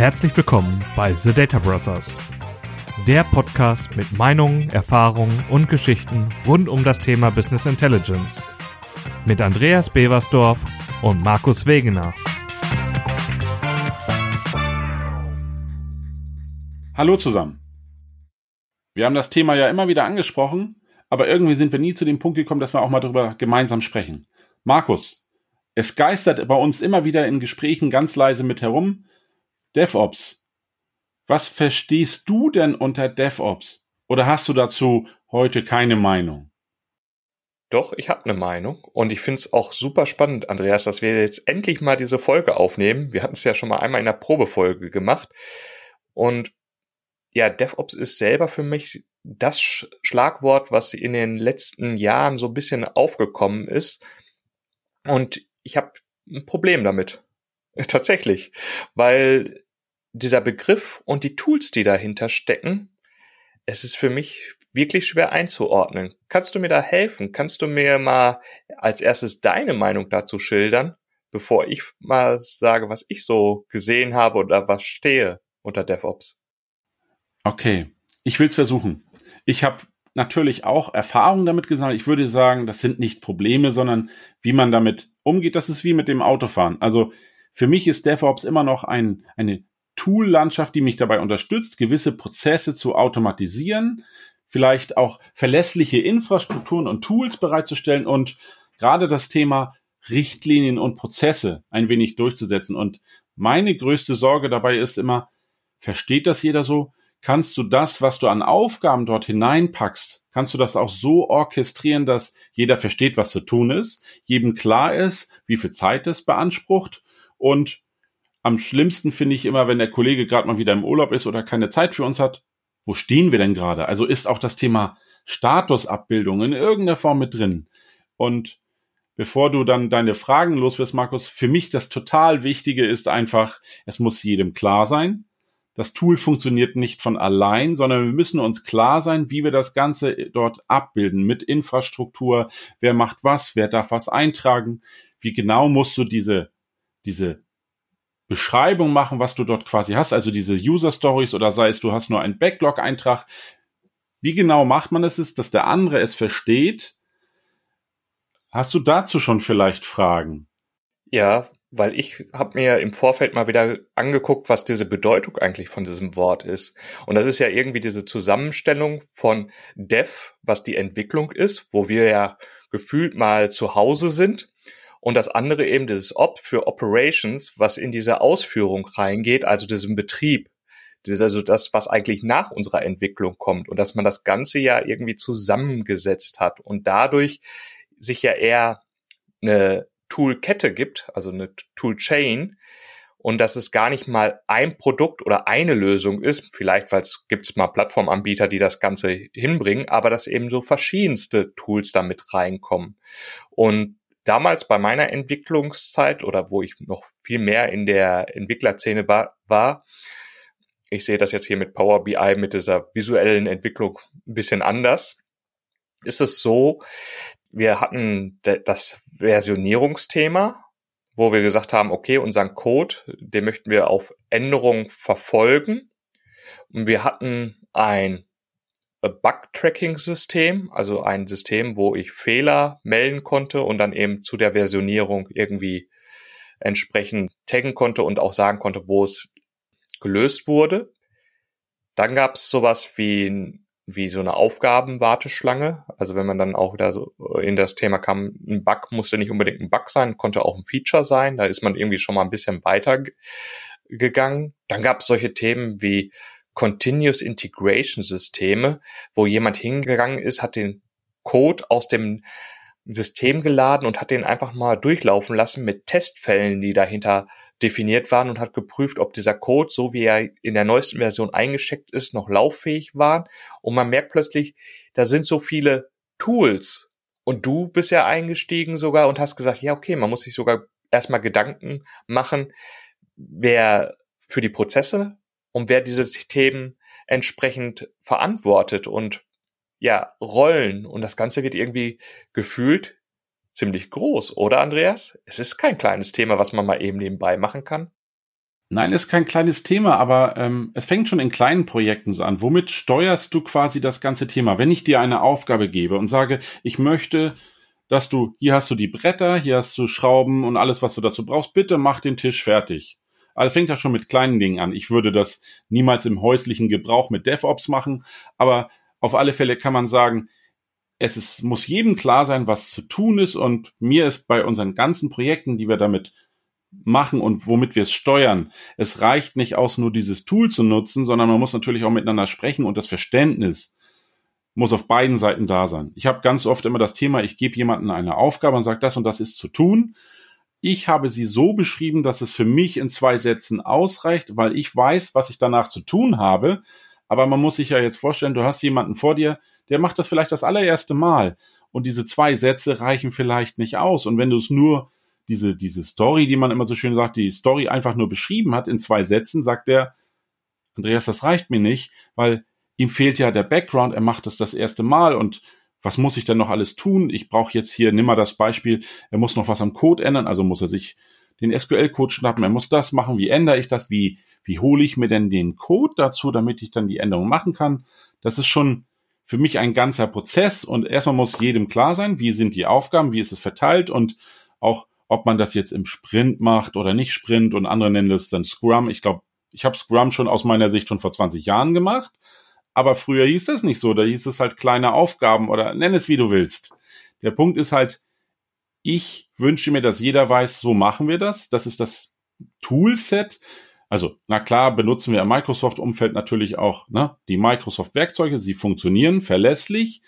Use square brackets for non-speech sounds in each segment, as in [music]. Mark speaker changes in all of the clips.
Speaker 1: Herzlich willkommen bei The Data Brothers, der Podcast mit Meinungen, Erfahrungen und Geschichten rund um das Thema Business Intelligence. Mit Andreas Beversdorf und Markus Wegener.
Speaker 2: Hallo zusammen. Wir haben das Thema ja immer wieder angesprochen, aber irgendwie sind wir nie zu dem Punkt gekommen, dass wir auch mal darüber gemeinsam sprechen. Markus, es geistert bei uns immer wieder in Gesprächen ganz leise mit herum, DevOps. Was verstehst du denn unter DevOps? Oder hast du dazu heute keine Meinung?
Speaker 3: Doch, ich habe eine Meinung und ich finde es auch super spannend, Andreas, dass wir jetzt endlich mal diese Folge aufnehmen. Wir hatten es ja schon mal einmal in der Probefolge gemacht und ja, DevOps ist selber für mich das Schlagwort, was in den letzten Jahren so ein bisschen aufgekommen ist und ich habe ein Problem damit. [laughs] Tatsächlich, weil dieser Begriff und die Tools, die dahinter stecken, es ist für mich wirklich schwer einzuordnen. Kannst du mir da helfen? Kannst du mir mal als erstes deine Meinung dazu schildern, bevor ich mal sage, was ich so gesehen habe oder was stehe unter DevOps?
Speaker 2: Okay, ich will es versuchen. Ich habe natürlich auch Erfahrungen damit gesammelt. Ich würde sagen, das sind nicht Probleme, sondern wie man damit umgeht. Das ist wie mit dem Autofahren. Also für mich ist DevOps immer noch ein, eine Tool-Landschaft, die mich dabei unterstützt, gewisse Prozesse zu automatisieren, vielleicht auch verlässliche Infrastrukturen und Tools bereitzustellen und gerade das Thema Richtlinien und Prozesse ein wenig durchzusetzen. Und meine größte Sorge dabei ist immer, versteht das jeder so? Kannst du das, was du an Aufgaben dort hineinpackst, kannst du das auch so orchestrieren, dass jeder versteht, was zu tun ist, jedem klar ist, wie viel Zeit es beansprucht und am schlimmsten finde ich immer, wenn der Kollege gerade mal wieder im Urlaub ist oder keine Zeit für uns hat. Wo stehen wir denn gerade? Also ist auch das Thema Statusabbildung in irgendeiner Form mit drin. Und bevor du dann deine Fragen loswirst, Markus, für mich das total Wichtige ist einfach, es muss jedem klar sein. Das Tool funktioniert nicht von allein, sondern wir müssen uns klar sein, wie wir das Ganze dort abbilden mit Infrastruktur. Wer macht was? Wer darf was eintragen? Wie genau musst du diese, diese Beschreibung machen, was du dort quasi hast, also diese User Stories oder sei es, du hast nur einen Backlog-Eintrag. Wie genau macht man es, ist, dass der andere es versteht? Hast du dazu schon vielleicht Fragen?
Speaker 3: Ja, weil ich habe mir im Vorfeld mal wieder angeguckt, was diese Bedeutung eigentlich von diesem Wort ist. Und das ist ja irgendwie diese Zusammenstellung von Dev, was die Entwicklung ist, wo wir ja gefühlt mal zu Hause sind und das andere eben dieses Op für Operations, was in diese Ausführung reingeht, also diesem Betrieb. Das ist also das, was eigentlich nach unserer Entwicklung kommt und dass man das Ganze ja irgendwie zusammengesetzt hat und dadurch sich ja eher eine Toolkette gibt, also eine Toolchain, und dass es gar nicht mal ein Produkt oder eine Lösung ist, vielleicht weil es gibt mal Plattformanbieter, die das Ganze hinbringen, aber dass eben so verschiedenste Tools damit reinkommen. Und damals bei meiner Entwicklungszeit oder wo ich noch viel mehr in der Entwicklerszene war, ich sehe das jetzt hier mit Power BI mit dieser visuellen Entwicklung ein bisschen anders, ist es so, wir hatten das Versionierungsthema, wo wir gesagt haben, okay, unseren Code, den möchten wir auf Änderungen verfolgen. Und wir hatten ein Bug-Tracking-System, also ein System, wo ich Fehler melden konnte und dann eben zu der Versionierung irgendwie entsprechend taggen konnte und auch sagen konnte, wo es gelöst wurde. Dann gab es sowas wie, wie so eine Aufgabenwarteschlange. Also wenn man dann auch wieder so in das Thema kam, ein Bug musste nicht unbedingt ein Bug sein, konnte auch ein Feature sein. Da ist man irgendwie schon mal ein bisschen weiter gegangen. Dann gab es solche Themen wie Continuous Integration Systeme, wo jemand hingegangen ist, hat den Code aus dem System geladen und hat den einfach mal durchlaufen lassen mit Testfällen, die dahinter definiert waren und hat geprüft, ob dieser Code, so wie er in der neuesten Version eingeschickt ist, noch lauffähig war. Und man merkt plötzlich, da sind so viele Tools. Und du bist ja eingestiegen sogar und hast gesagt, ja, okay, man muss sich sogar erstmal Gedanken machen, wer für die Prozesse und wer diese Themen entsprechend verantwortet und ja, Rollen. Und das Ganze wird irgendwie gefühlt ziemlich groß, oder Andreas? Es ist kein kleines Thema, was man mal eben nebenbei machen kann.
Speaker 2: Nein, ist kein kleines Thema, aber ähm, es fängt schon in kleinen Projekten so an. Womit steuerst du quasi das ganze Thema? Wenn ich dir eine Aufgabe gebe und sage, ich möchte, dass du, hier hast du die Bretter, hier hast du Schrauben und alles, was du dazu brauchst, bitte mach den Tisch fertig. Also fängt ja schon mit kleinen Dingen an. Ich würde das niemals im häuslichen Gebrauch mit DevOps machen, aber auf alle Fälle kann man sagen, es ist, muss jedem klar sein, was zu tun ist und mir ist bei unseren ganzen Projekten, die wir damit machen und womit wir es steuern. Es reicht nicht aus, nur dieses Tool zu nutzen, sondern man muss natürlich auch miteinander sprechen und das Verständnis muss auf beiden Seiten da sein. Ich habe ganz oft immer das Thema, ich gebe jemandem eine Aufgabe und sage, das und das ist zu tun. Ich habe sie so beschrieben, dass es für mich in zwei Sätzen ausreicht, weil ich weiß, was ich danach zu tun habe. Aber man muss sich ja jetzt vorstellen, du hast jemanden vor dir, der macht das vielleicht das allererste Mal. Und diese zwei Sätze reichen vielleicht nicht aus. Und wenn du es nur diese, diese Story, die man immer so schön sagt, die Story einfach nur beschrieben hat in zwei Sätzen, sagt er, Andreas, das reicht mir nicht, weil ihm fehlt ja der Background, er macht das das erste Mal und was muss ich denn noch alles tun? Ich brauche jetzt hier, nimm mal das Beispiel, er muss noch was am Code ändern, also muss er sich den SQL-Code schnappen, er muss das machen, wie ändere ich das, wie, wie hole ich mir denn den Code dazu, damit ich dann die Änderung machen kann. Das ist schon für mich ein ganzer Prozess und erstmal muss jedem klar sein, wie sind die Aufgaben, wie ist es verteilt und auch ob man das jetzt im Sprint macht oder nicht Sprint und andere nennen das dann Scrum. Ich glaube, ich habe Scrum schon aus meiner Sicht schon vor 20 Jahren gemacht, aber früher hieß das nicht so. Da hieß es halt kleine Aufgaben oder nenn es wie du willst. Der Punkt ist halt, ich wünsche mir, dass jeder weiß, so machen wir das. Das ist das Toolset. Also, na klar, benutzen wir im Microsoft-Umfeld natürlich auch ne, die Microsoft-Werkzeuge. Sie funktionieren verlässlich.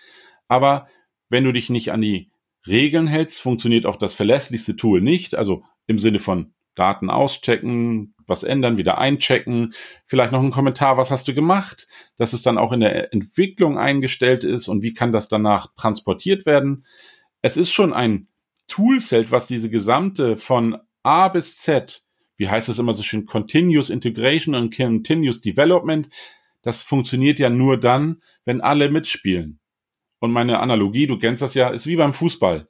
Speaker 2: Aber wenn du dich nicht an die Regeln hältst, funktioniert auch das verlässlichste Tool nicht. Also im Sinne von Daten auschecken, was ändern, wieder einchecken, vielleicht noch ein Kommentar, was hast du gemacht, dass es dann auch in der Entwicklung eingestellt ist und wie kann das danach transportiert werden. Es ist schon ein Toolset, was diese gesamte von A bis Z, wie heißt es immer so schön, Continuous Integration und Continuous Development, das funktioniert ja nur dann, wenn alle mitspielen. Und meine Analogie, du kennst das ja, ist wie beim Fußball.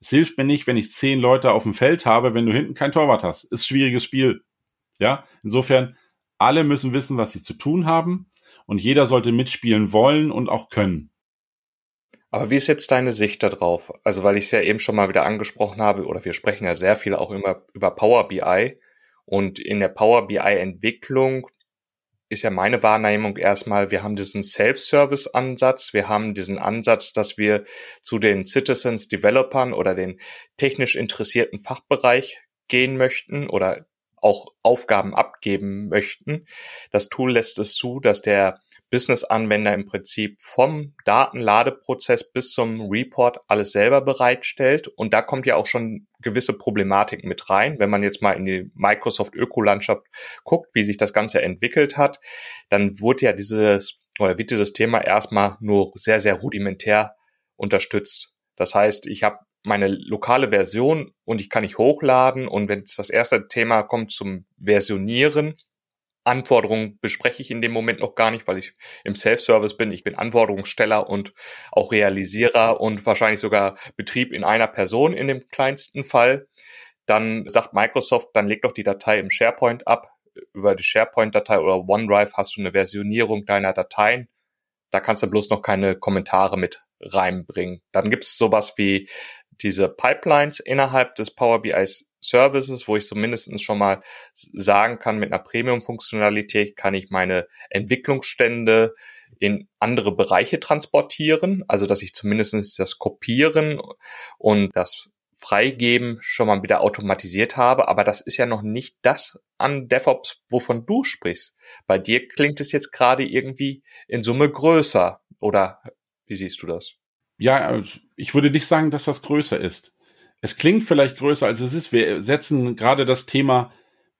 Speaker 2: Es hilft mir nicht, wenn ich zehn Leute auf dem Feld habe, wenn du hinten kein Torwart hast. Ist ein schwieriges Spiel. Ja, insofern, alle müssen wissen, was sie zu tun haben und jeder sollte mitspielen wollen und auch können.
Speaker 3: Aber wie ist jetzt deine Sicht darauf? Also, weil ich es ja eben schon mal wieder angesprochen habe, oder wir sprechen ja sehr viel auch immer über Power BI. Und in der Power BI Entwicklung ist ja meine Wahrnehmung erstmal, wir haben diesen Self-Service-Ansatz, wir haben diesen Ansatz, dass wir zu den Citizens Developern oder den technisch interessierten Fachbereich gehen möchten oder auch Aufgaben abgeben möchten. Das Tool lässt es zu, dass der Business-Anwender im Prinzip vom Datenladeprozess bis zum Report alles selber bereitstellt. Und da kommt ja auch schon gewisse Problematik mit rein. Wenn man jetzt mal in die Microsoft Ökolandschaft guckt, wie sich das Ganze entwickelt hat, dann wurde ja dieses oder wird dieses Thema erstmal nur sehr, sehr rudimentär unterstützt. Das heißt, ich habe meine lokale Version und ich kann nicht hochladen und wenn das erste Thema kommt zum Versionieren, Anforderungen bespreche ich in dem Moment noch gar nicht, weil ich im Self-Service bin. Ich bin Anforderungssteller und auch Realisierer und wahrscheinlich sogar Betrieb in einer Person in dem kleinsten Fall. Dann sagt Microsoft, dann leg doch die Datei im SharePoint ab. Über die SharePoint-Datei oder OneDrive hast du eine Versionierung deiner Dateien. Da kannst du bloß noch keine Kommentare mit reinbringen. Dann gibt es sowas wie diese Pipelines innerhalb des Power BI Services, wo ich zumindest schon mal sagen kann, mit einer Premium-Funktionalität kann ich meine Entwicklungsstände in andere Bereiche transportieren, also dass ich zumindest das Kopieren und das Freigeben schon mal wieder automatisiert habe, aber das ist ja noch nicht das an DevOps, wovon du sprichst. Bei dir klingt es jetzt gerade irgendwie in Summe größer, oder wie siehst du das?
Speaker 2: Ja, ich würde nicht sagen, dass das größer ist es klingt vielleicht größer als es ist. Wir setzen gerade das Thema,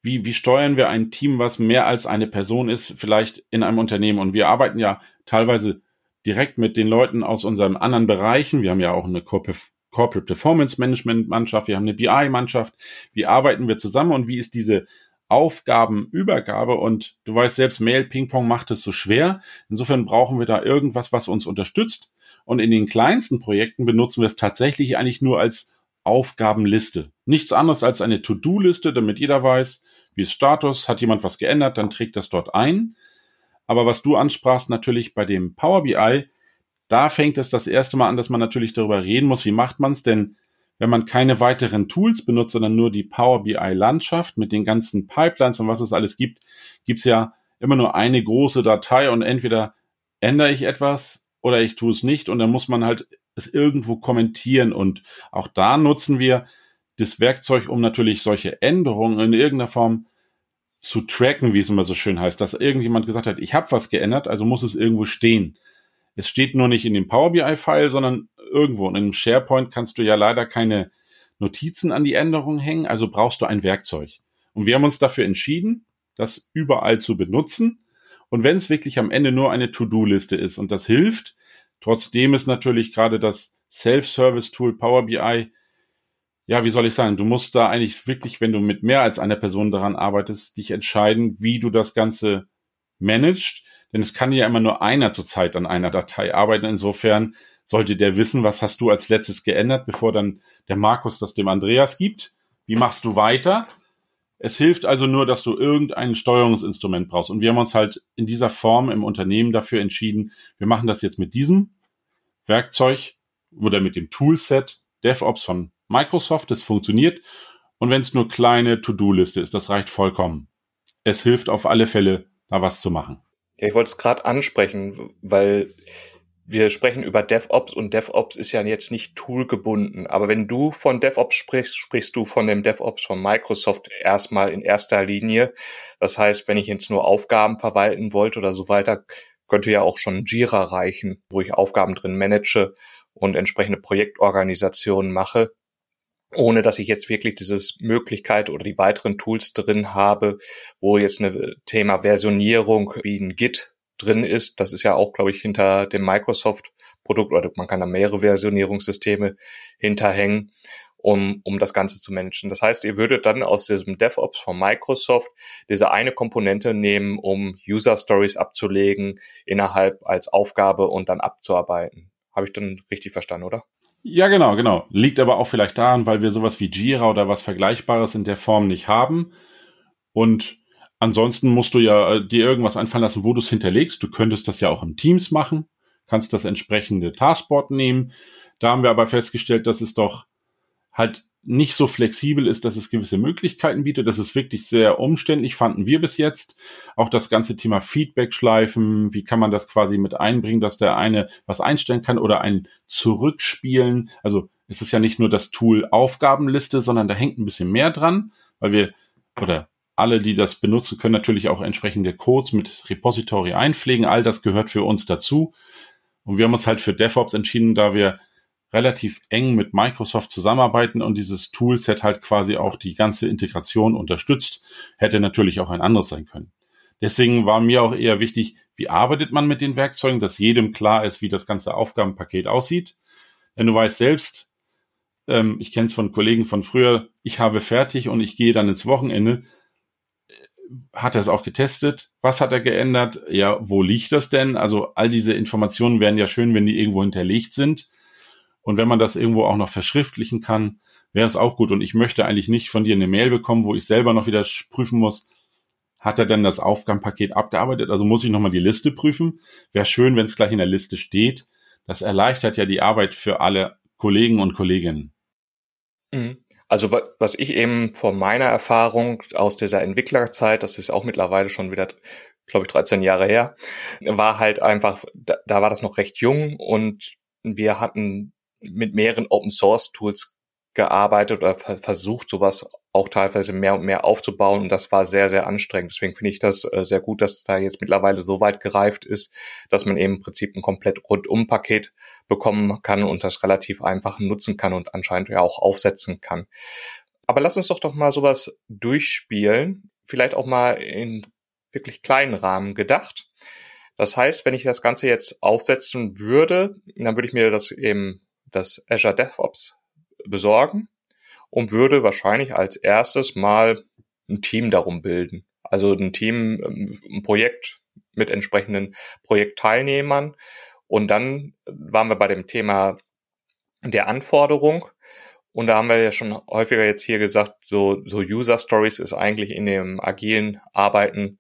Speaker 2: wie, wie steuern wir ein Team, was mehr als eine Person ist, vielleicht in einem Unternehmen. Und wir arbeiten ja teilweise direkt mit den Leuten aus unseren anderen Bereichen. Wir haben ja auch eine Corporate Performance Management Mannschaft, wir haben eine BI Mannschaft. Wie arbeiten wir zusammen und wie ist diese Aufgabenübergabe? Und du weißt selbst, Mail Ping Pong macht es so schwer. Insofern brauchen wir da irgendwas, was uns unterstützt. Und in den kleinsten Projekten benutzen wir es tatsächlich eigentlich nur als Aufgabenliste. Nichts anderes als eine To-Do-Liste, damit jeder weiß, wie ist Status, hat jemand was geändert, dann trägt das dort ein. Aber was du ansprachst, natürlich bei dem Power BI, da fängt es das erste Mal an, dass man natürlich darüber reden muss, wie macht man es, denn wenn man keine weiteren Tools benutzt, sondern nur die Power BI Landschaft mit den ganzen Pipelines und was es alles gibt, gibt's ja immer nur eine große Datei und entweder ändere ich etwas oder ich tue es nicht und dann muss man halt es irgendwo kommentieren und auch da nutzen wir das Werkzeug, um natürlich solche Änderungen in irgendeiner Form zu tracken, wie es immer so schön heißt, dass irgendjemand gesagt hat, ich habe was geändert, also muss es irgendwo stehen. Es steht nur nicht in dem Power BI-File, sondern irgendwo. Und in SharePoint kannst du ja leider keine Notizen an die Änderungen hängen, also brauchst du ein Werkzeug. Und wir haben uns dafür entschieden, das überall zu benutzen. Und wenn es wirklich am Ende nur eine To-Do-Liste ist und das hilft, trotzdem ist natürlich gerade das Self-Service-Tool Power BI, ja, wie soll ich sagen, du musst da eigentlich wirklich, wenn du mit mehr als einer Person daran arbeitest, dich entscheiden, wie du das Ganze managst. Denn es kann ja immer nur einer zurzeit an einer Datei arbeiten. Insofern sollte der wissen, was hast du als letztes geändert, bevor dann der Markus das dem Andreas gibt. Wie machst du weiter? Es hilft also nur, dass du irgendein Steuerungsinstrument brauchst. Und wir haben uns halt in dieser Form im Unternehmen dafür entschieden, wir machen das jetzt mit diesem Werkzeug oder mit dem Toolset DevOps von Microsoft. Das funktioniert. Und wenn es nur kleine To-Do-Liste ist, das reicht vollkommen. Es hilft auf alle Fälle, da was zu machen.
Speaker 3: Ja, ich wollte es gerade ansprechen, weil wir sprechen über DevOps und DevOps ist ja jetzt nicht toolgebunden. Aber wenn du von DevOps sprichst, sprichst du von dem DevOps von Microsoft erstmal in erster Linie. Das heißt, wenn ich jetzt nur Aufgaben verwalten wollte oder so weiter, könnte ja auch schon Jira reichen, wo ich Aufgaben drin manage und entsprechende Projektorganisationen mache, ohne dass ich jetzt wirklich dieses Möglichkeit oder die weiteren Tools drin habe, wo jetzt eine Thema Versionierung wie ein Git drin ist. Das ist ja auch, glaube ich, hinter dem Microsoft-Produkt oder man kann da mehrere Versionierungssysteme hinterhängen, um, um das Ganze zu managen. Das heißt, ihr würdet dann aus diesem DevOps von Microsoft diese eine Komponente nehmen, um User Stories abzulegen, innerhalb als Aufgabe und dann abzuarbeiten. Habe ich dann richtig verstanden, oder?
Speaker 2: Ja, genau, genau. Liegt aber auch vielleicht daran, weil wir sowas wie Jira oder was Vergleichbares in der Form nicht haben. Und Ansonsten musst du ja äh, dir irgendwas einfallen lassen, wo du es hinterlegst. Du könntest das ja auch im Teams machen, kannst das entsprechende Taskboard nehmen. Da haben wir aber festgestellt, dass es doch halt nicht so flexibel ist, dass es gewisse Möglichkeiten bietet. Das ist wirklich sehr umständlich, fanden wir bis jetzt. Auch das ganze Thema Feedback-Schleifen, wie kann man das quasi mit einbringen, dass der eine was einstellen kann oder ein Zurückspielen. Also es ist ja nicht nur das Tool Aufgabenliste, sondern da hängt ein bisschen mehr dran, weil wir, oder alle, die das benutzen, können natürlich auch entsprechende Codes mit Repository einpflegen. All das gehört für uns dazu. Und wir haben uns halt für DevOps entschieden, da wir relativ eng mit Microsoft zusammenarbeiten und dieses Toolset halt quasi auch die ganze Integration unterstützt, hätte natürlich auch ein anderes sein können. Deswegen war mir auch eher wichtig, wie arbeitet man mit den Werkzeugen, dass jedem klar ist, wie das ganze Aufgabenpaket aussieht. Denn du weißt selbst, ähm, ich kenne es von Kollegen von früher, ich habe fertig und ich gehe dann ins Wochenende hat er es auch getestet? Was hat er geändert? Ja, wo liegt das denn? Also all diese Informationen wären ja schön, wenn die irgendwo hinterlegt sind. Und wenn man das irgendwo auch noch verschriftlichen kann, wäre es auch gut. Und ich möchte eigentlich nicht von dir eine Mail bekommen, wo ich selber noch wieder prüfen muss, hat er denn das Aufgabenpaket abgearbeitet? Also muss ich nochmal die Liste prüfen? Wäre schön, wenn es gleich in der Liste steht. Das erleichtert ja die Arbeit für alle Kollegen und Kolleginnen.
Speaker 3: Mhm. Also was ich eben von meiner Erfahrung aus dieser Entwicklerzeit, das ist auch mittlerweile schon wieder, glaube ich, 13 Jahre her, war halt einfach, da, da war das noch recht jung und wir hatten mit mehreren Open Source Tools gearbeitet oder versucht, sowas auch teilweise mehr und mehr aufzubauen. Und das war sehr, sehr anstrengend. Deswegen finde ich das äh, sehr gut, dass da jetzt mittlerweile so weit gereift ist, dass man eben im Prinzip ein komplett Rundum-Paket bekommen kann und das relativ einfach nutzen kann und anscheinend ja auch aufsetzen kann. Aber lass uns doch doch mal sowas durchspielen. Vielleicht auch mal in wirklich kleinen Rahmen gedacht. Das heißt, wenn ich das Ganze jetzt aufsetzen würde, dann würde ich mir das eben das Azure DevOps besorgen und würde wahrscheinlich als erstes mal ein Team darum bilden. Also ein Team, ähm, ein Projekt mit entsprechenden Projektteilnehmern. Und dann waren wir bei dem Thema der Anforderung. Und da haben wir ja schon häufiger jetzt hier gesagt, so, so User Stories ist eigentlich in dem agilen Arbeiten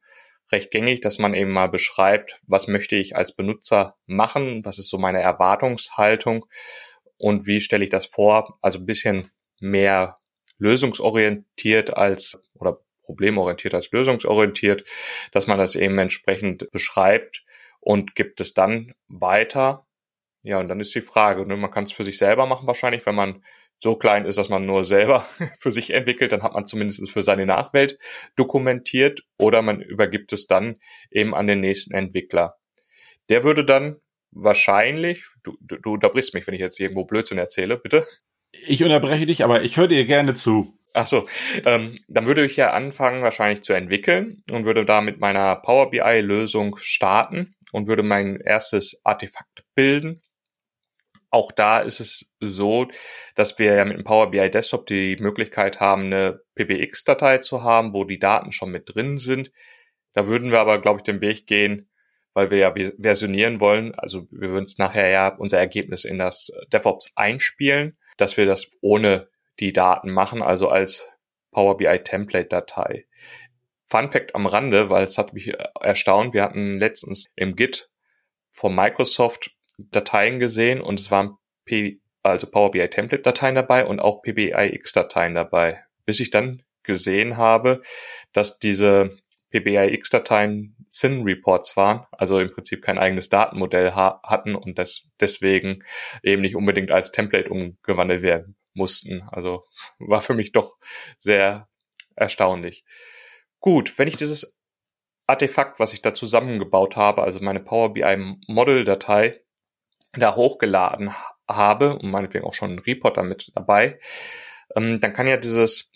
Speaker 3: recht gängig, dass man eben mal beschreibt, was möchte ich als Benutzer machen, was ist so meine Erwartungshaltung und wie stelle ich das vor, also ein bisschen mehr lösungsorientiert als oder problemorientiert als lösungsorientiert, dass man das eben entsprechend beschreibt und gibt es dann weiter. Ja, und dann ist die Frage, ne, man kann es für sich selber machen wahrscheinlich, wenn man so klein ist, dass man nur selber [laughs] für sich entwickelt, dann hat man zumindest für seine Nachwelt dokumentiert oder man übergibt es dann eben an den nächsten Entwickler. Der würde dann wahrscheinlich, du, du, du unterbrichst mich, wenn ich jetzt irgendwo Blödsinn erzähle, bitte.
Speaker 2: Ich unterbreche dich, aber ich höre dir gerne zu.
Speaker 3: Ach so, ähm, dann würde ich ja anfangen wahrscheinlich zu entwickeln und würde da mit meiner Power BI Lösung starten und würde mein erstes Artefakt bilden auch da ist es so, dass wir ja mit dem Power BI Desktop die Möglichkeit haben, eine PBX-Datei zu haben, wo die Daten schon mit drin sind. Da würden wir aber, glaube ich, den Weg gehen, weil wir ja versionieren wollen. Also wir würden es nachher ja unser Ergebnis in das DevOps einspielen, dass wir das ohne die Daten machen, also als Power BI Template Datei. Fun Fact am Rande, weil es hat mich erstaunt. Wir hatten letztens im Git von Microsoft Dateien gesehen und es waren P also Power BI Template Dateien dabei und auch PBIX Dateien dabei, bis ich dann gesehen habe, dass diese PBIX Dateien SIN Reports waren, also im Prinzip kein eigenes Datenmodell ha hatten und das deswegen eben nicht unbedingt als Template umgewandelt werden mussten. Also [laughs] war für mich doch sehr erstaunlich. Gut, wenn ich dieses Artefakt, was ich da zusammengebaut habe, also meine Power BI Model Datei, da hochgeladen habe und meinetwegen auch schon ein Report damit dabei, ähm, dann kann ja dieses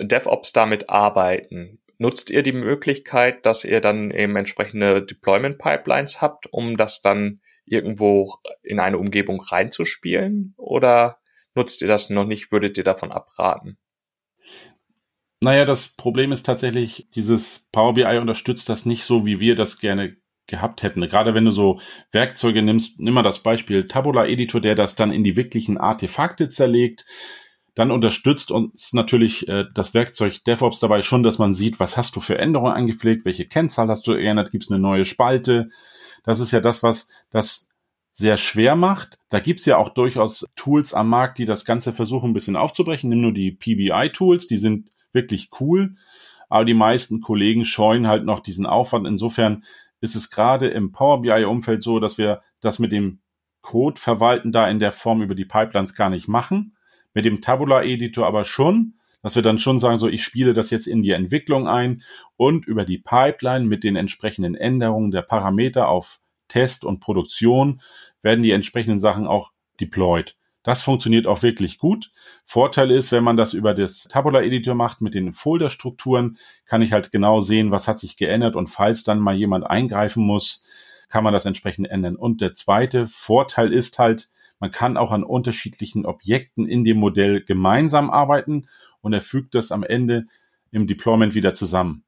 Speaker 3: DevOps damit arbeiten. Nutzt ihr die Möglichkeit, dass ihr dann eben entsprechende Deployment Pipelines habt, um das dann irgendwo in eine Umgebung reinzuspielen? Oder nutzt ihr das noch nicht? Würdet ihr davon abraten?
Speaker 2: Naja, das Problem ist tatsächlich, dieses Power BI unterstützt das nicht so, wie wir das gerne gehabt hätten. Gerade wenn du so Werkzeuge nimmst, nimm mal das Beispiel Tabula Editor, der das dann in die wirklichen Artefakte zerlegt. Dann unterstützt uns natürlich äh, das Werkzeug DevOps dabei schon, dass man sieht, was hast du für Änderungen angepflegt, welche Kennzahl hast du geändert, gibt es eine neue Spalte. Das ist ja das, was das sehr schwer macht. Da gibt's ja auch durchaus Tools am Markt, die das Ganze versuchen, ein bisschen aufzubrechen. Nimm nur die PBI-Tools, die sind wirklich cool. Aber die meisten Kollegen scheuen halt noch diesen Aufwand. Insofern ist es gerade im Power BI-Umfeld so, dass wir das mit dem Code verwalten da in der Form über die Pipelines gar nicht machen. Mit dem Tabular-Editor aber schon, dass wir dann schon sagen, so ich spiele das jetzt in die Entwicklung ein und über die Pipeline mit den entsprechenden Änderungen der Parameter auf Test und Produktion werden die entsprechenden Sachen auch deployed. Das funktioniert auch wirklich gut. Vorteil ist, wenn man das über das Tabular Editor macht mit den Folderstrukturen, kann ich halt genau sehen, was hat sich geändert und falls dann mal jemand eingreifen muss, kann man das entsprechend ändern. Und der zweite Vorteil ist halt, man kann auch an unterschiedlichen Objekten in dem Modell gemeinsam arbeiten und er fügt das am Ende im Deployment wieder zusammen.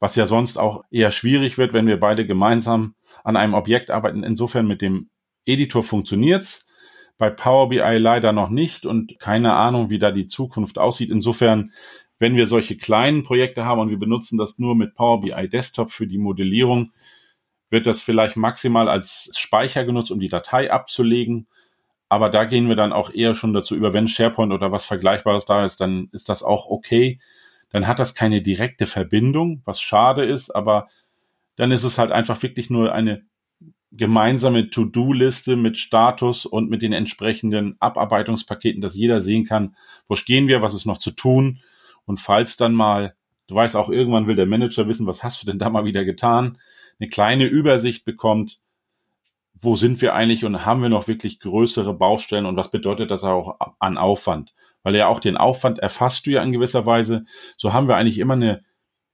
Speaker 2: Was ja sonst auch eher schwierig wird, wenn wir beide gemeinsam an einem Objekt arbeiten. Insofern mit dem Editor funktioniert's bei Power BI leider noch nicht und keine Ahnung, wie da die Zukunft aussieht. Insofern, wenn wir solche kleinen Projekte haben und wir benutzen das nur mit Power BI Desktop für die Modellierung, wird das vielleicht maximal als Speicher genutzt, um die Datei abzulegen. Aber da gehen wir dann auch eher schon dazu über, wenn SharePoint oder was Vergleichbares da ist, dann ist das auch okay. Dann hat das keine direkte Verbindung, was schade ist, aber dann ist es halt einfach wirklich nur eine gemeinsame To-Do-Liste mit Status und mit den entsprechenden Abarbeitungspaketen, dass jeder sehen kann, wo stehen wir, was ist noch zu tun. Und falls dann mal, du weißt auch, irgendwann will der Manager wissen, was hast du denn da mal wieder getan, eine kleine Übersicht bekommt, wo sind wir eigentlich und haben wir noch wirklich größere Baustellen und was bedeutet das auch an Aufwand? Weil ja auch den Aufwand erfasst du ja in gewisser Weise. So haben wir eigentlich immer eine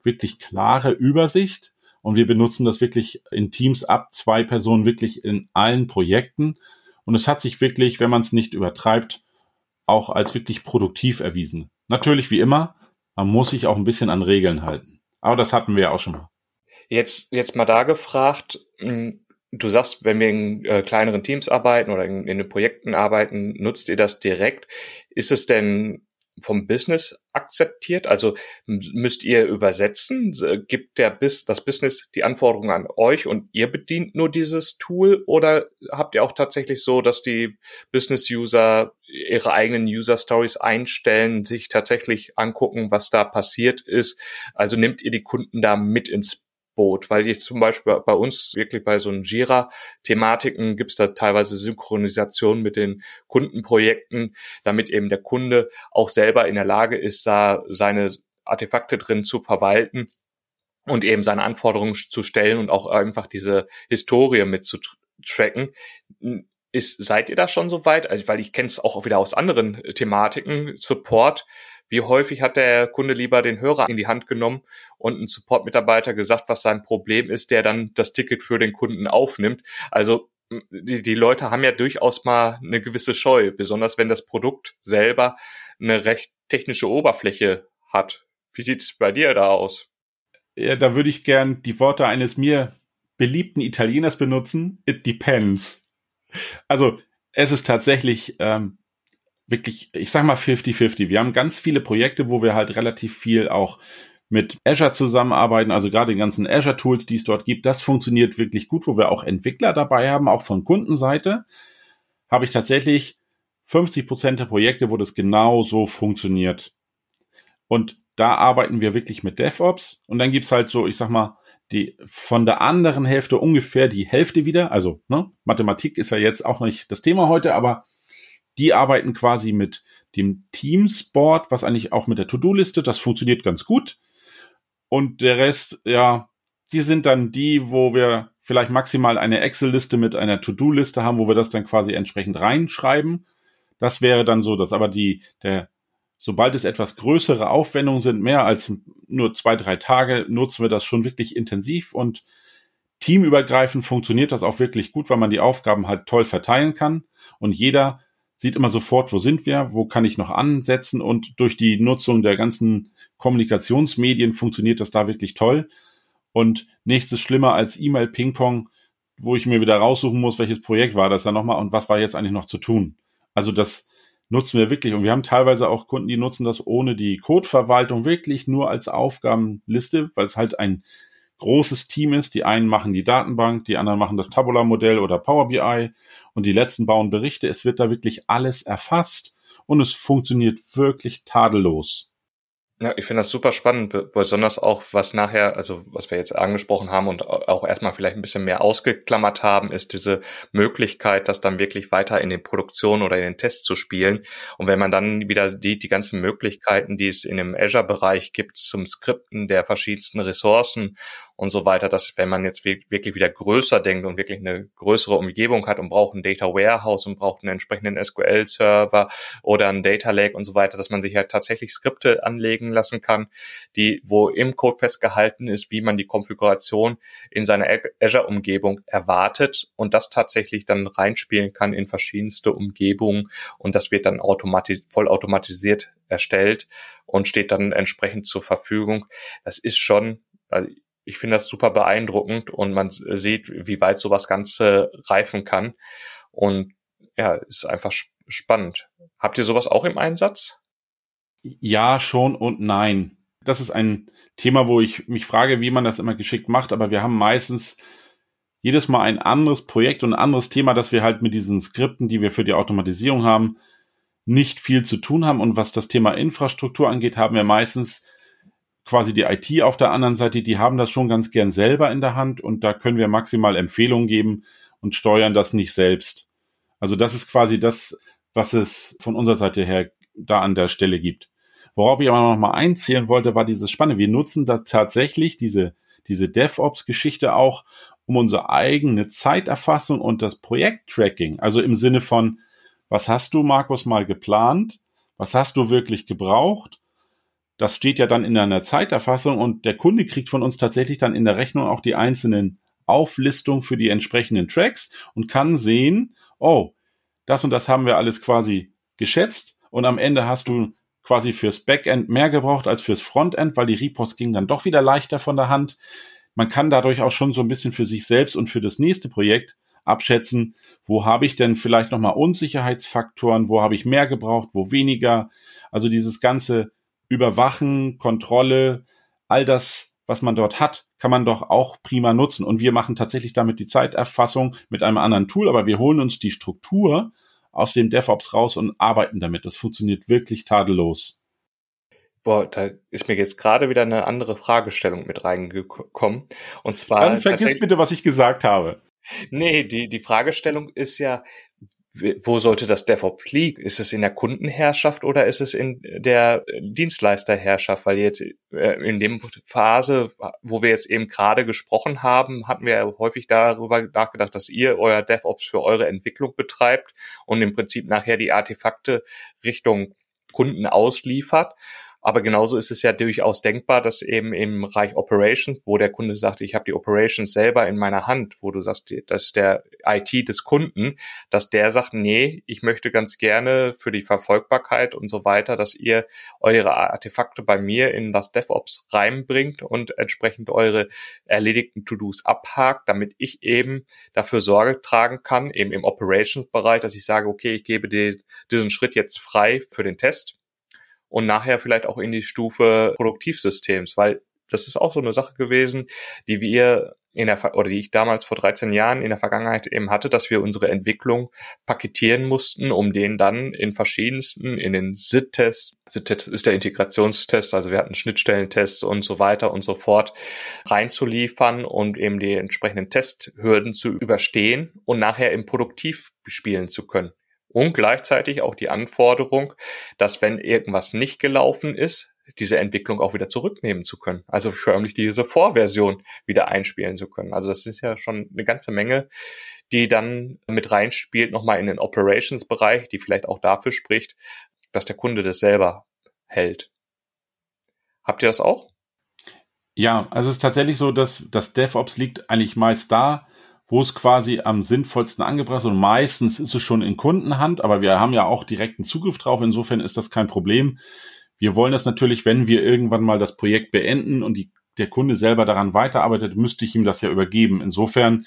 Speaker 2: wirklich klare Übersicht und wir benutzen das wirklich in Teams ab zwei Personen wirklich in allen Projekten. Und es hat sich wirklich, wenn man es nicht übertreibt, auch als wirklich produktiv erwiesen. Natürlich wie immer, man muss sich auch ein bisschen an Regeln halten. Aber das hatten wir ja auch schon mal.
Speaker 3: Jetzt, jetzt mal da gefragt, hm, du sagst, wenn wir in äh, kleineren Teams arbeiten oder in, in den Projekten arbeiten, nutzt ihr das direkt. Ist es denn vom Business akzeptiert? Also müsst ihr übersetzen? Gibt der Bis das Business die Anforderungen an euch und ihr bedient nur dieses Tool? Oder habt ihr auch tatsächlich so, dass die Business-User ihre eigenen User-Stories einstellen, sich tatsächlich angucken, was da passiert ist? Also nehmt ihr die Kunden da mit ins Boot, weil jetzt zum Beispiel bei uns wirklich bei so einem Jira-Thematiken gibt es da teilweise Synchronisation mit den Kundenprojekten, damit eben der Kunde auch selber in der Lage ist, da seine Artefakte drin zu verwalten und eben seine Anforderungen zu stellen und auch einfach diese Historie mit zu tracken. Ist, seid ihr da schon so weit? Also, weil ich kenne es auch wieder aus anderen Thematiken, Support wie häufig hat der Kunde lieber den Hörer in die Hand genommen und ein Support-Mitarbeiter gesagt, was sein Problem ist, der dann das Ticket für den Kunden aufnimmt? Also die, die Leute haben ja durchaus mal eine gewisse Scheu, besonders wenn das Produkt selber eine recht technische Oberfläche hat. Wie sieht's bei dir da aus?
Speaker 2: Ja, da würde ich gern die Worte eines mir beliebten Italieners benutzen. It depends. Also es ist tatsächlich ähm, wirklich, ich sag mal 50-50. Wir haben ganz viele Projekte, wo wir halt relativ viel auch mit Azure zusammenarbeiten, also gerade die ganzen Azure Tools, die es dort gibt, das funktioniert wirklich gut, wo wir auch Entwickler dabei haben, auch von Kundenseite, habe ich tatsächlich 50 Prozent der Projekte, wo das genau so funktioniert. Und da arbeiten wir wirklich mit DevOps und dann gibt's halt so, ich sag mal, die von der anderen Hälfte ungefähr die Hälfte wieder. Also ne, Mathematik ist ja jetzt auch nicht das Thema heute, aber die arbeiten quasi mit dem Teamsport, was eigentlich auch mit der To-Do-Liste, das funktioniert ganz gut. Und der Rest, ja, die sind dann die, wo wir vielleicht maximal eine Excel-Liste mit einer To-Do-Liste haben, wo wir das dann quasi entsprechend reinschreiben. Das wäre dann so, dass aber die, der, sobald es etwas größere Aufwendungen sind, mehr als nur zwei, drei Tage, nutzen wir das schon wirklich intensiv und teamübergreifend funktioniert das auch wirklich gut, weil man die Aufgaben halt toll verteilen kann und jeder sieht immer sofort, wo sind wir, wo kann ich noch ansetzen und durch die Nutzung der ganzen Kommunikationsmedien funktioniert das da wirklich toll. Und nichts ist schlimmer als E-Mail-Ping-Pong, wo ich mir wieder raussuchen muss, welches Projekt war das dann nochmal und was war jetzt eigentlich noch zu tun. Also das nutzen wir wirklich und wir haben teilweise auch Kunden, die nutzen das ohne die Codeverwaltung wirklich nur als Aufgabenliste, weil es halt ein großes Team ist. Die einen machen die Datenbank, die anderen machen das Tabular-Modell oder Power BI und die letzten bauen Berichte. Es wird da wirklich alles erfasst und es funktioniert wirklich tadellos.
Speaker 3: Ja, ich finde das super spannend, besonders auch, was nachher, also was wir jetzt angesprochen haben und auch erstmal vielleicht ein bisschen mehr ausgeklammert haben, ist diese Möglichkeit, das dann wirklich weiter in den Produktionen oder in den Tests zu spielen. Und wenn man dann wieder die, die ganzen Möglichkeiten, die es in dem Azure-Bereich gibt, zum Skripten der verschiedensten Ressourcen und so weiter, dass wenn man jetzt wirklich wieder größer denkt und wirklich eine größere Umgebung hat und braucht ein Data Warehouse und braucht einen entsprechenden SQL-Server oder ein Data Lake und so weiter, dass man sich halt tatsächlich Skripte anlegen anlegen lassen kann, die, wo im Code festgehalten ist, wie man die Konfiguration in seiner Azure-Umgebung erwartet und das tatsächlich dann reinspielen kann in verschiedenste Umgebungen und das wird dann automatis vollautomatisiert erstellt und steht dann entsprechend zur Verfügung. Das ist schon, also ich finde das super beeindruckend und man sieht, wie weit sowas Ganze reifen kann. Und ja, ist einfach spannend. Habt ihr sowas auch im Einsatz?
Speaker 2: Ja, schon und nein. Das ist ein Thema, wo ich mich frage, wie man das immer geschickt macht, aber wir haben meistens jedes Mal ein anderes Projekt und ein anderes Thema, dass wir halt mit diesen Skripten, die wir für die Automatisierung haben, nicht viel zu tun haben. Und was das Thema Infrastruktur angeht, haben wir meistens quasi die IT auf der anderen Seite, die haben das schon ganz gern selber in der Hand und da können wir maximal Empfehlungen geben und steuern das nicht selbst. Also das ist quasi das, was es von unserer Seite her da an der Stelle gibt. Worauf ich aber noch mal einzählen wollte, war dieses Spannende. Wir nutzen da tatsächlich diese, diese DevOps-Geschichte auch, um unsere eigene Zeiterfassung und das Projekttracking, also im Sinne von, was hast du, Markus, mal geplant? Was hast du wirklich gebraucht? Das steht ja dann in einer Zeiterfassung und der Kunde kriegt von uns tatsächlich dann in der Rechnung auch die einzelnen Auflistungen für die entsprechenden Tracks und kann sehen, oh, das und das haben wir alles quasi geschätzt und am Ende hast du quasi fürs Backend mehr gebraucht als fürs Frontend, weil die Reports gingen dann doch wieder leichter von der Hand. man kann dadurch auch schon so ein bisschen für sich selbst und für das nächste Projekt abschätzen, wo habe ich denn vielleicht nochmal Unsicherheitsfaktoren, wo habe ich mehr gebraucht, wo weniger. Also dieses ganze Überwachen, Kontrolle, all das, was man dort hat, kann man doch auch prima nutzen. Und wir machen tatsächlich damit die Zeiterfassung mit einem anderen Tool, aber wir holen uns die Struktur aus dem DevOps raus und arbeiten damit. Das funktioniert wirklich tadellos.
Speaker 3: Boah, da ist mir jetzt gerade wieder eine andere Fragestellung mit reingekommen. Und zwar.
Speaker 2: Dann vergiss bitte, was ich gesagt habe.
Speaker 3: Nee, die, die Fragestellung ist ja, wo sollte das DevOps liegen? Ist es in der Kundenherrschaft oder ist es in der Dienstleisterherrschaft? Weil jetzt äh, in dem Phase, wo wir jetzt eben gerade gesprochen haben, hatten wir häufig darüber nachgedacht, dass ihr euer DevOps für eure Entwicklung betreibt und im Prinzip nachher die Artefakte Richtung Kunden ausliefert. Aber genauso ist es ja durchaus denkbar, dass eben im Bereich Operations, wo der Kunde sagt, ich habe die Operations selber in meiner Hand, wo du sagst, das ist der IT des Kunden, dass der sagt, nee, ich möchte ganz gerne für die Verfolgbarkeit und so weiter, dass ihr eure Artefakte bei mir in das DevOps reinbringt und entsprechend eure erledigten To-Dos abhakt, damit ich eben dafür Sorge tragen kann, eben im Operations-Bereich, dass ich sage, okay, ich gebe dir diesen Schritt jetzt frei für den Test und nachher vielleicht auch in die Stufe Produktivsystems, weil das ist auch so eine Sache gewesen, die wir in der, oder die ich damals vor 13 Jahren in der Vergangenheit eben hatte, dass wir unsere Entwicklung paketieren mussten, um den dann in verschiedensten, in den SIT-Tests, SIT ist der Integrationstest, also wir hatten Schnittstellentests und so weiter und so fort, reinzuliefern und eben die entsprechenden Testhürden zu überstehen und nachher im Produktiv spielen zu können und gleichzeitig auch die Anforderung, dass wenn irgendwas nicht gelaufen ist, diese Entwicklung auch wieder zurücknehmen zu können. Also förmlich diese Vorversion wieder einspielen zu können. Also das ist ja schon eine ganze Menge, die dann mit reinspielt, nochmal in den Operations-Bereich, die vielleicht auch dafür spricht, dass der Kunde das selber hält. Habt ihr das auch?
Speaker 2: Ja, also es ist tatsächlich so, dass das DevOps liegt eigentlich meist da, wo es quasi am sinnvollsten angebracht ist. Und meistens ist es schon in Kundenhand, aber wir haben ja auch direkten Zugriff drauf. Insofern ist das kein Problem. Wir wollen das natürlich, wenn wir irgendwann mal das Projekt beenden und die, der Kunde selber daran weiterarbeitet, müsste ich ihm das ja übergeben. Insofern,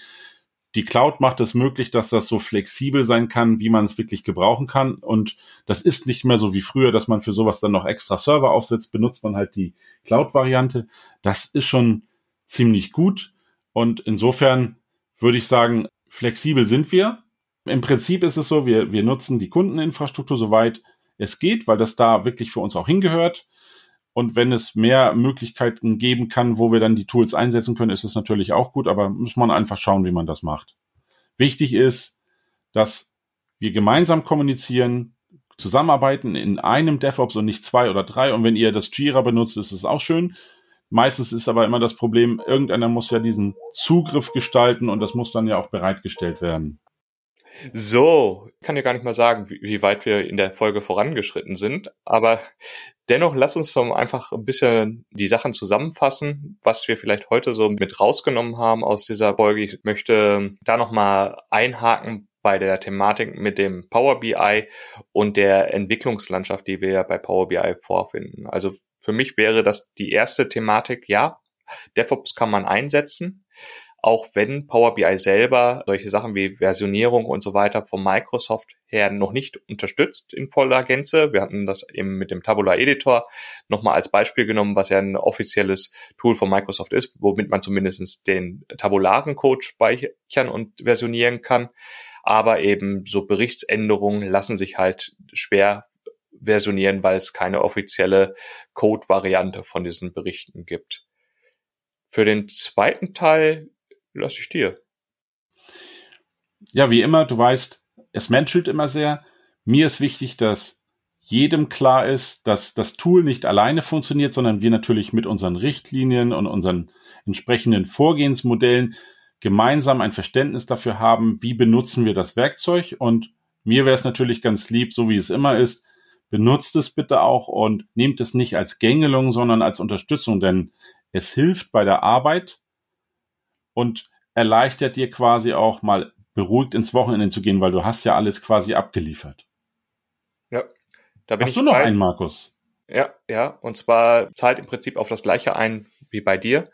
Speaker 2: die Cloud macht es möglich, dass das so flexibel sein kann, wie man es wirklich gebrauchen kann. Und das ist nicht mehr so wie früher, dass man für sowas dann noch extra Server aufsetzt, benutzt man halt die Cloud-Variante. Das ist schon ziemlich gut. Und insofern würde ich sagen, flexibel sind wir. Im Prinzip ist es so, wir, wir nutzen die Kundeninfrastruktur soweit es geht, weil das da wirklich für uns auch hingehört. Und wenn es mehr Möglichkeiten geben kann, wo wir dann die Tools einsetzen können, ist es natürlich auch gut, aber muss man einfach schauen, wie man das macht. Wichtig ist, dass wir gemeinsam kommunizieren, zusammenarbeiten in einem DevOps und nicht zwei oder drei. Und wenn ihr das Jira benutzt, ist es auch schön. Meistens ist aber immer das Problem, irgendeiner muss ja diesen Zugriff gestalten und das muss dann ja auch bereitgestellt werden.
Speaker 3: So, ich kann ja gar nicht mal sagen, wie, wie, weit wir in der Folge vorangeschritten sind, aber dennoch lass uns doch einfach ein bisschen die Sachen zusammenfassen, was wir vielleicht heute so mit rausgenommen haben aus dieser Folge. Ich möchte da nochmal einhaken bei der Thematik mit dem Power BI und der Entwicklungslandschaft, die wir ja bei Power BI vorfinden. Also für mich wäre das die erste Thematik, ja, DevOps kann man einsetzen, auch wenn Power BI selber solche Sachen wie Versionierung und so weiter von Microsoft her noch nicht unterstützt in voller Gänze. Wir hatten das eben mit dem Tabular Editor nochmal als Beispiel genommen, was ja ein offizielles Tool von Microsoft ist, womit man zumindest den tabularen Code speichern und versionieren kann. Aber eben so Berichtsänderungen lassen sich halt schwer versionieren, weil es keine offizielle Code-Variante von diesen Berichten gibt. Für den zweiten Teil lasse ich dir.
Speaker 2: Ja, wie immer, du weißt, es menschelt immer sehr. Mir ist wichtig, dass jedem klar ist, dass das Tool nicht alleine funktioniert, sondern wir natürlich mit unseren Richtlinien und unseren entsprechenden Vorgehensmodellen gemeinsam ein Verständnis dafür haben, wie benutzen wir das Werkzeug. Und mir wäre es natürlich ganz lieb, so wie es immer ist, benutzt es bitte auch und nehmt es nicht als Gängelung, sondern als Unterstützung, denn es hilft bei der Arbeit und erleichtert dir quasi auch mal beruhigt ins Wochenende zu gehen, weil du hast ja alles quasi abgeliefert.
Speaker 3: Ja.
Speaker 2: Da bin hast du noch einen, Markus?
Speaker 3: Ja, ja. Und zwar zahlt im Prinzip auf das gleiche ein, wie bei dir,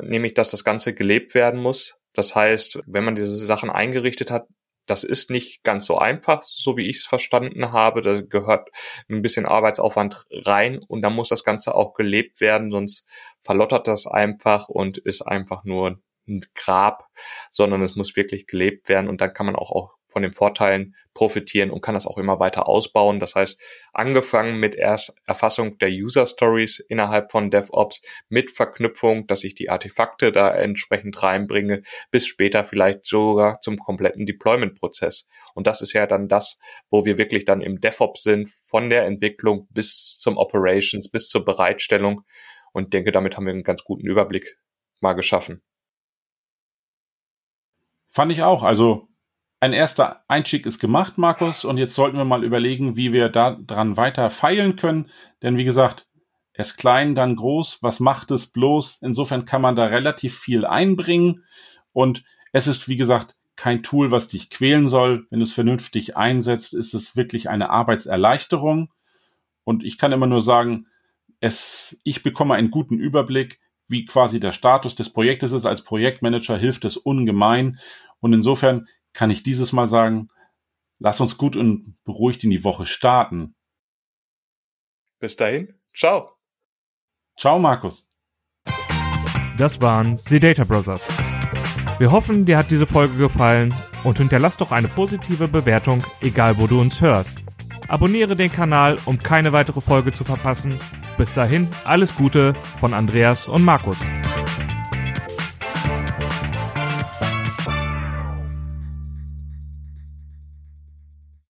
Speaker 3: nämlich dass das Ganze gelebt werden muss. Das heißt, wenn man diese Sachen eingerichtet hat, das ist nicht ganz so einfach, so wie ich es verstanden habe. Da gehört ein bisschen Arbeitsaufwand rein und dann muss das Ganze auch gelebt werden, sonst verlottert das einfach und ist einfach nur ein Grab, sondern es muss wirklich gelebt werden und dann kann man auch, auch von den Vorteilen profitieren und kann das auch immer weiter ausbauen. Das heißt, angefangen mit erst Erfassung der User Stories innerhalb von DevOps mit Verknüpfung, dass ich die Artefakte da entsprechend reinbringe, bis später vielleicht sogar zum kompletten Deployment-Prozess. Und das ist ja dann das, wo wir wirklich dann im DevOps sind, von der Entwicklung bis zum Operations, bis zur Bereitstellung. Und denke, damit haben wir einen ganz guten Überblick mal geschaffen.
Speaker 2: Fand ich auch. Also ein erster Einstieg ist gemacht, Markus, und jetzt sollten wir mal überlegen, wie wir da dran weiter feilen können. Denn wie gesagt, erst klein, dann groß. Was macht es bloß? Insofern kann man da relativ viel einbringen. Und es ist, wie gesagt, kein Tool, was dich quälen soll. Wenn du es vernünftig einsetzt, ist es wirklich eine Arbeitserleichterung. Und ich kann immer nur sagen, es, ich bekomme einen guten Überblick, wie quasi der Status des Projektes ist. Als Projektmanager hilft es ungemein. Und insofern kann ich dieses Mal sagen, lass uns gut und beruhigt in die Woche starten.
Speaker 3: Bis dahin, ciao.
Speaker 2: Ciao, Markus.
Speaker 1: Das waren The Data Brothers. Wir hoffen, dir hat diese Folge gefallen und hinterlass doch eine positive Bewertung, egal wo du uns hörst. Abonniere den Kanal, um keine weitere Folge zu verpassen. Bis dahin, alles Gute von Andreas und Markus.